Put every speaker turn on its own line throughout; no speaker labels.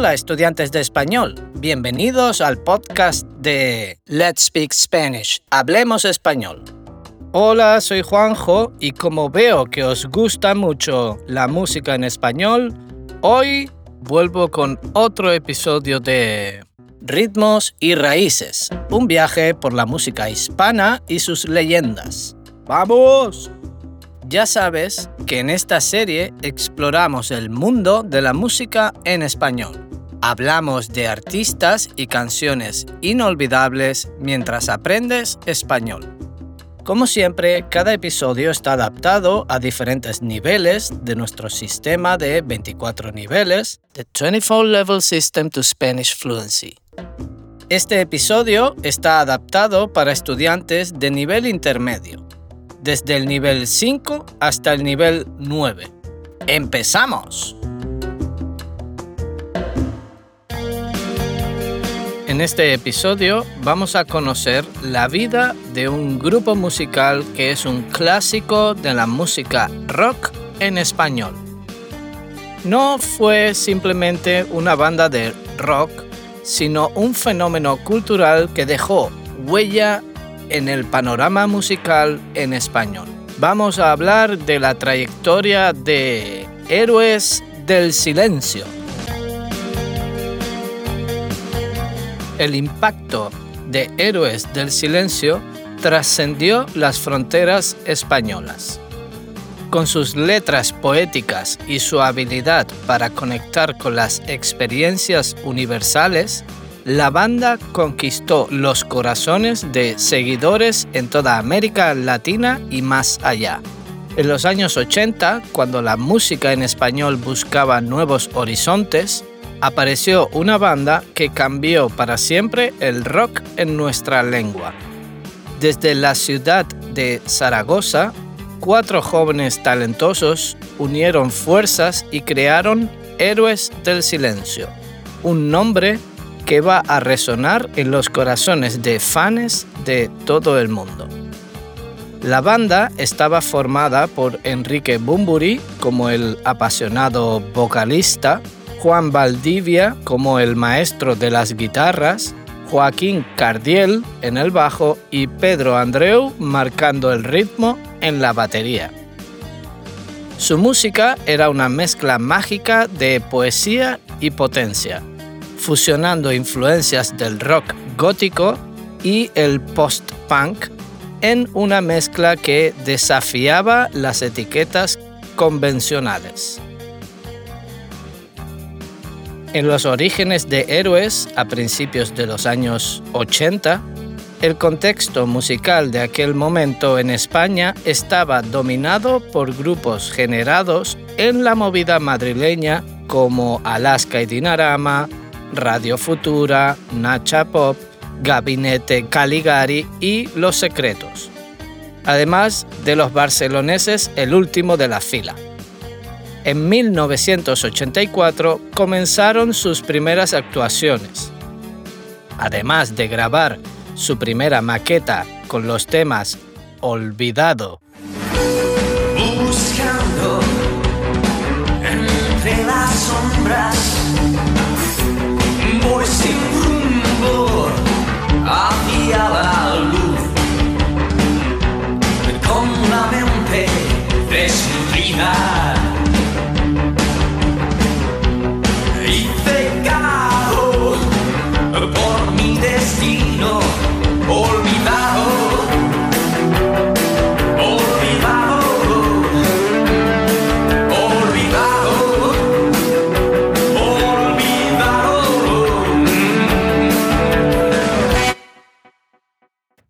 Hola estudiantes de español, bienvenidos al podcast de Let's Speak Spanish, Hablemos Español. Hola, soy Juanjo y como veo que os gusta mucho la música en español, hoy vuelvo con otro episodio de Ritmos y Raíces, un viaje por la música hispana y sus leyendas. ¡Vamos! Ya sabes que en esta serie exploramos el mundo de la música en español. Hablamos de artistas y canciones inolvidables mientras aprendes español. Como siempre, cada episodio está adaptado a diferentes niveles de nuestro sistema de 24 niveles, The 24 Level System to Spanish Fluency. Este episodio está adaptado para estudiantes de nivel intermedio desde el nivel 5 hasta el nivel 9. ¡Empezamos! En este episodio vamos a conocer la vida de un grupo musical que es un clásico de la música rock en español. No fue simplemente una banda de rock, sino un fenómeno cultural que dejó huella en el panorama musical en español. Vamos a hablar de la trayectoria de Héroes del Silencio. El impacto de Héroes del Silencio trascendió las fronteras españolas. Con sus letras poéticas y su habilidad para conectar con las experiencias universales, la banda conquistó los corazones de seguidores en toda América Latina y más allá. En los años 80, cuando la música en español buscaba nuevos horizontes, apareció una banda que cambió para siempre el rock en nuestra lengua. Desde la ciudad de Zaragoza, cuatro jóvenes talentosos unieron fuerzas y crearon Héroes del Silencio, un nombre que va a resonar en los corazones de fans de todo el mundo. La banda estaba formada por Enrique Bumburi como el apasionado vocalista, Juan Valdivia como el maestro de las guitarras, Joaquín Cardiel en el bajo y Pedro Andreu marcando el ritmo en la batería. Su música era una mezcla mágica de poesía y potencia, fusionando influencias del rock gótico y el post-punk en una mezcla que desafiaba las etiquetas convencionales. En los orígenes de Héroes, a principios de los años 80, el contexto musical de aquel momento en España estaba dominado por grupos generados en la movida madrileña como Alaska y Dinarama, Radio Futura, Nacha Pop, Gabinete Caligari y Los Secretos. Además de los barceloneses El último de la fila. En 1984 comenzaron sus primeras actuaciones. Además de grabar su primera maqueta con los temas Olvidado.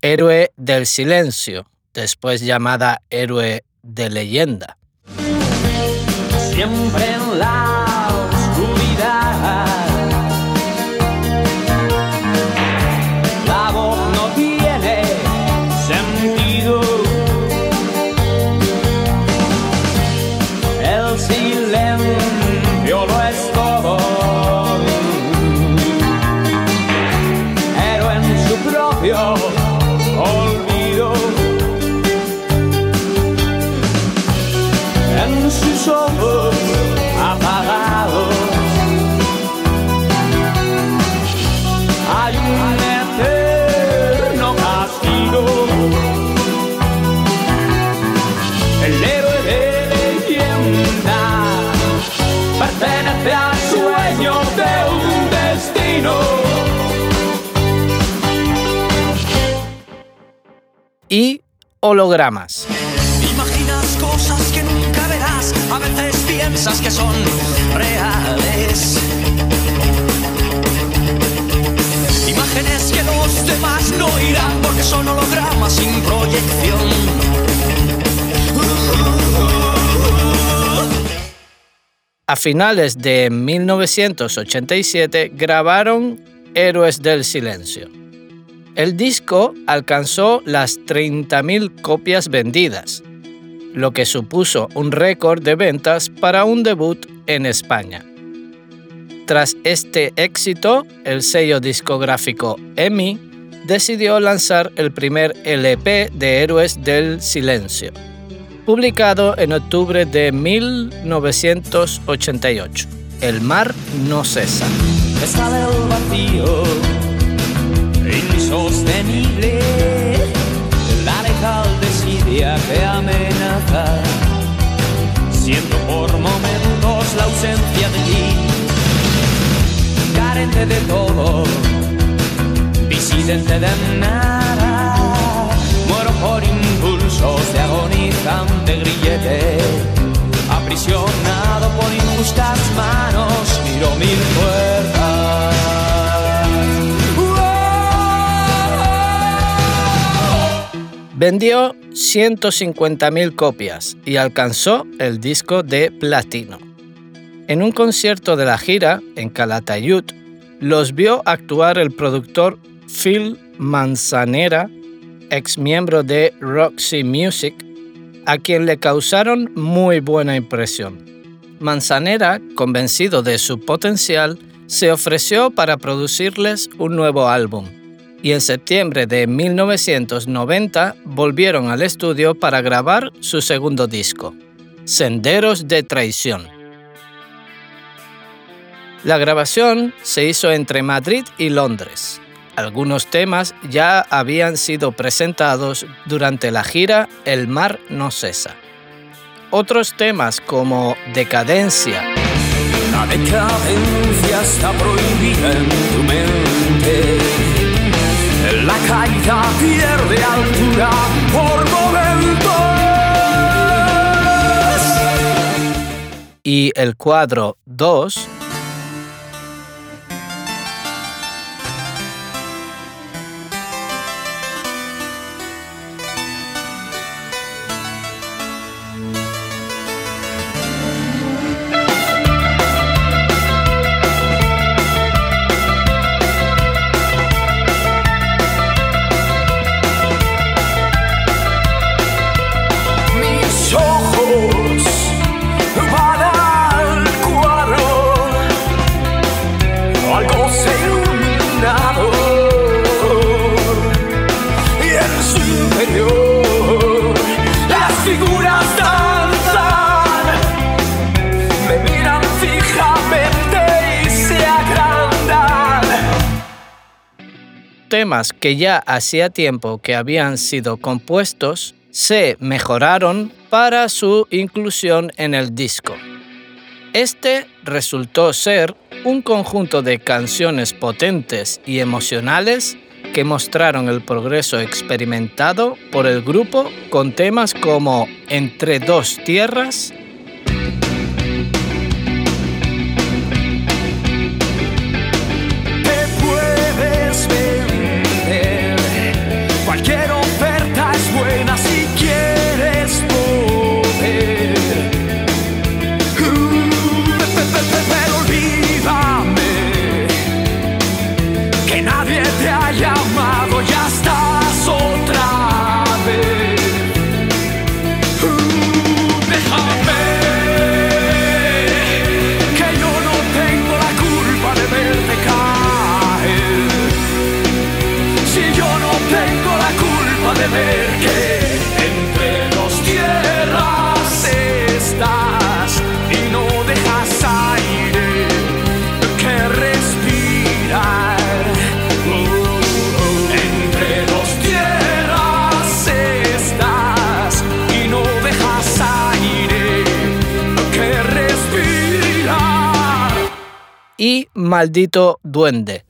Héroe del silencio, después llamada héroe de leyenda. Siempre en la hologramas.
Imaginas cosas que nunca verás, a veces piensas que son reales. Imágenes que los demás no irán porque son hologramas sin proyección.
A finales de 1987 grabaron Héroes del Silencio. El disco alcanzó las 30.000 copias vendidas, lo que supuso un récord de ventas para un debut en España. Tras este éxito, el sello discográfico EMI decidió lanzar el primer LP de Héroes del Silencio, publicado en octubre de 1988. El mar no cesa.
Insostenible, la letal desidia que amenaza. Siento por momentos la ausencia de ti, carente de todo, disidente de nada. Muero por impulsos de agonizante grillete, aprisionado por injustas manos, miro mil puertas.
Vendió 150.000 copias y alcanzó el disco de platino. En un concierto de la gira en Calatayud, los vio actuar el productor Phil Manzanera, ex miembro de Roxy Music, a quien le causaron muy buena impresión. Manzanera, convencido de su potencial, se ofreció para producirles un nuevo álbum y en septiembre de 1990 volvieron al estudio para grabar su segundo disco, Senderos de Traición. La grabación se hizo entre Madrid y Londres. Algunos temas ya habían sido presentados durante la gira El mar no cesa. Otros temas como Decadencia,
La decadencia está prohibida en tu mente. La caída pierde altura por momentos.
y el cuadro 2 temas que ya hacía tiempo que habían sido compuestos se mejoraron para su inclusión en el disco. Este resultó ser un conjunto de canciones potentes y emocionales que mostraron el progreso experimentado por el grupo con temas como Entre dos tierras, Maldito Duende.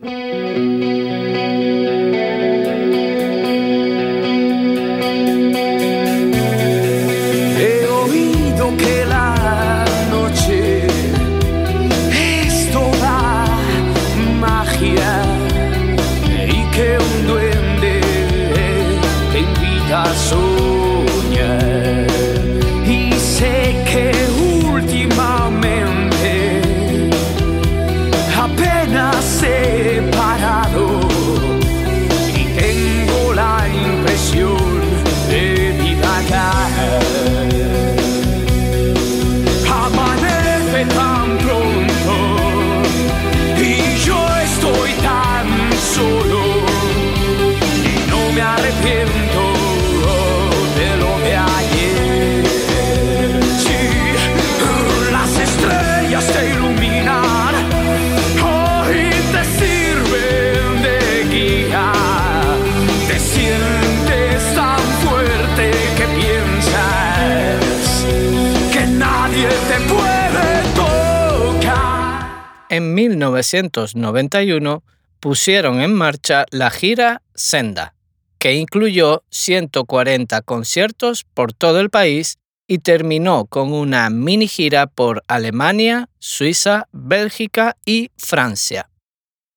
En 1991 pusieron en marcha la gira Senda, que incluyó 140 conciertos por todo el país y terminó con una mini gira por Alemania, Suiza, Bélgica y Francia.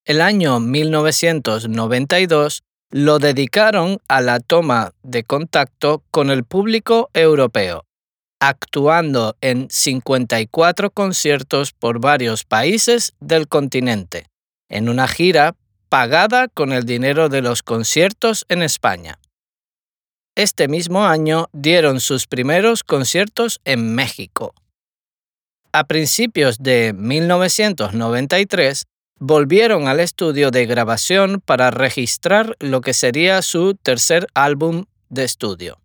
El año 1992 lo dedicaron a la toma de contacto con el público europeo, actuando en 54 conciertos por varios países del continente, en una gira pagada con el dinero de los conciertos en España. Este mismo año dieron sus primeros conciertos en México. A principios de 1993 volvieron al estudio de grabación para registrar lo que sería su tercer álbum de estudio,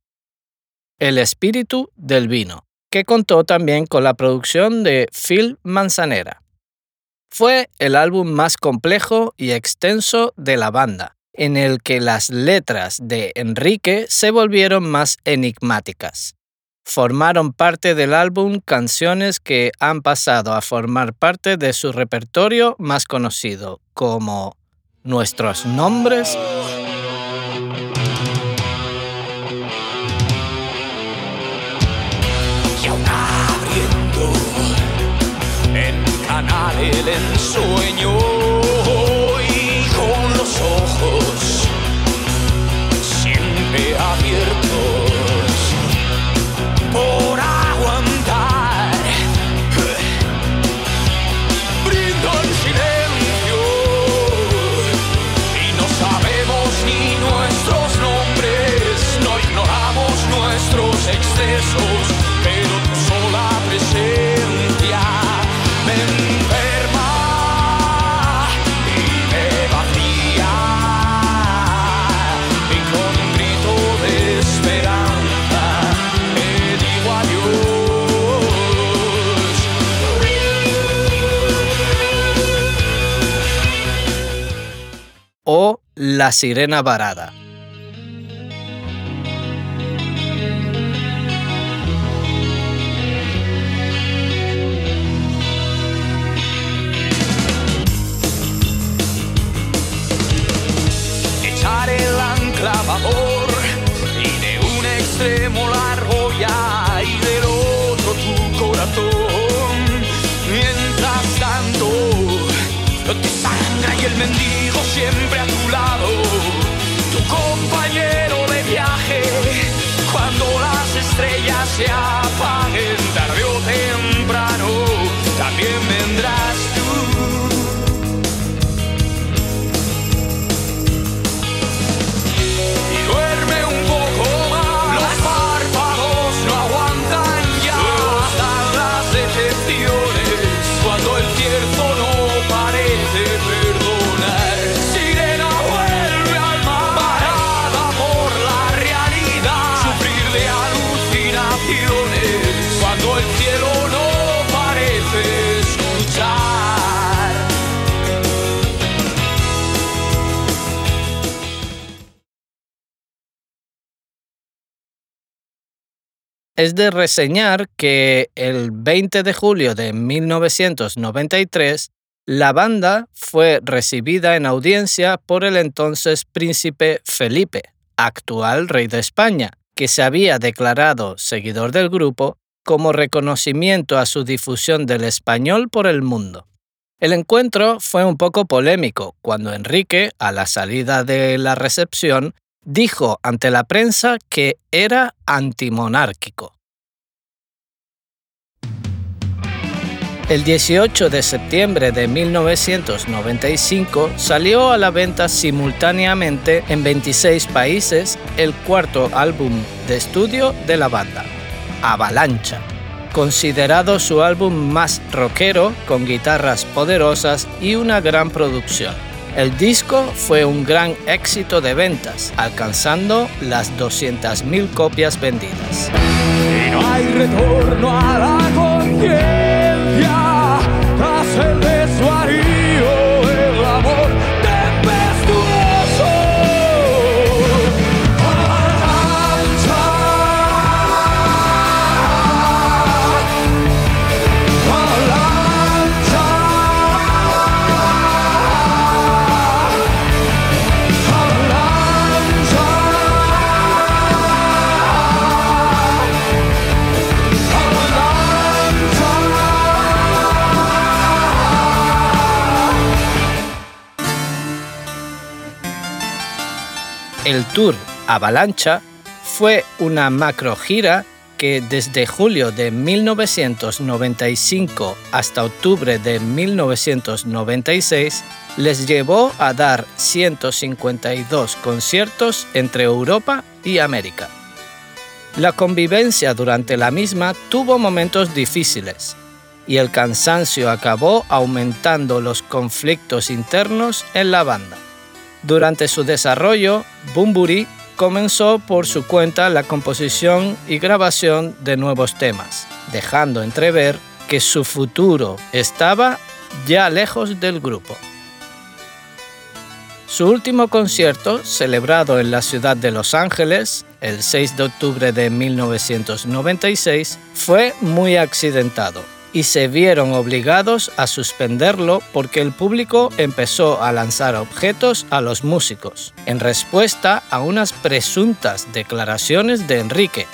El espíritu del vino, que contó también con la producción de Phil Manzanera. Fue el álbum más complejo y extenso de la banda, en el que las letras de Enrique se volvieron más enigmáticas formaron parte del álbum canciones que han pasado a formar parte de su repertorio más conocido, como Nuestros Nombres.
El ensueño
La Sirena Varada.
echar el ancla y de un extremo la el mendigo siempre a tu lado, tu compañero de viaje. Cuando las estrellas se apaguen tarde o temprano,
Es de reseñar que el 20 de julio de 1993 la banda fue recibida en audiencia por el entonces príncipe Felipe, actual rey de España, que se había declarado seguidor del grupo como reconocimiento a su difusión del español por el mundo. El encuentro fue un poco polémico cuando Enrique, a la salida de la recepción, dijo ante la prensa que era antimonárquico. El 18 de septiembre de 1995 salió a la venta simultáneamente en 26 países el cuarto álbum de estudio de la banda, Avalancha, considerado su álbum más rockero con guitarras poderosas y una gran producción. El disco fue un gran éxito de ventas, alcanzando las 200.000 copias vendidas. El tour Avalancha fue una macro gira que desde julio de 1995 hasta octubre de 1996 les llevó a dar 152 conciertos entre Europa y América. La convivencia durante la misma tuvo momentos difíciles y el cansancio acabó aumentando los conflictos internos en la banda. Durante su desarrollo, Bumburi comenzó por su cuenta la composición y grabación de nuevos temas, dejando entrever que su futuro estaba ya lejos del grupo. Su último concierto, celebrado en la ciudad de Los Ángeles el 6 de octubre de 1996, fue muy accidentado y se vieron obligados a suspenderlo porque el público empezó a lanzar objetos a los músicos, en respuesta a unas presuntas declaraciones de Enrique,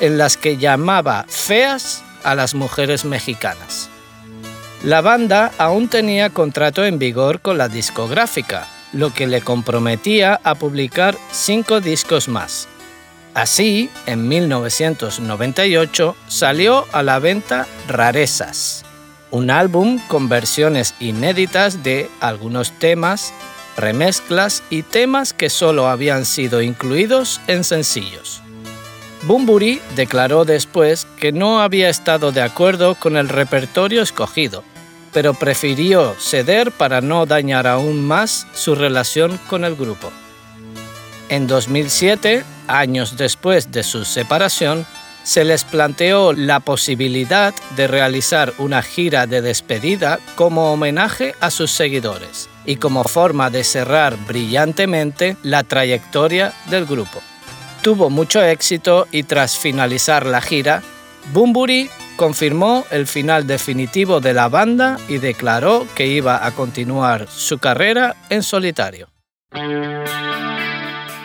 en las que llamaba feas a las mujeres mexicanas. La banda aún tenía contrato en vigor con la discográfica, lo que le comprometía a publicar cinco discos más. Así, en 1998 salió a la venta Rarezas, un álbum con versiones inéditas de algunos temas, remezclas y temas que solo habían sido incluidos en sencillos. Bumburi declaró después que no había estado de acuerdo con el repertorio escogido pero prefirió ceder para no dañar aún más su relación con el grupo. En 2007, años después de su separación, se les planteó la posibilidad de realizar una gira de despedida como homenaje a sus seguidores y como forma de cerrar brillantemente la trayectoria del grupo. Tuvo mucho éxito y tras finalizar la gira, Bumburi confirmó el final definitivo de la banda y declaró que iba a continuar su carrera en solitario.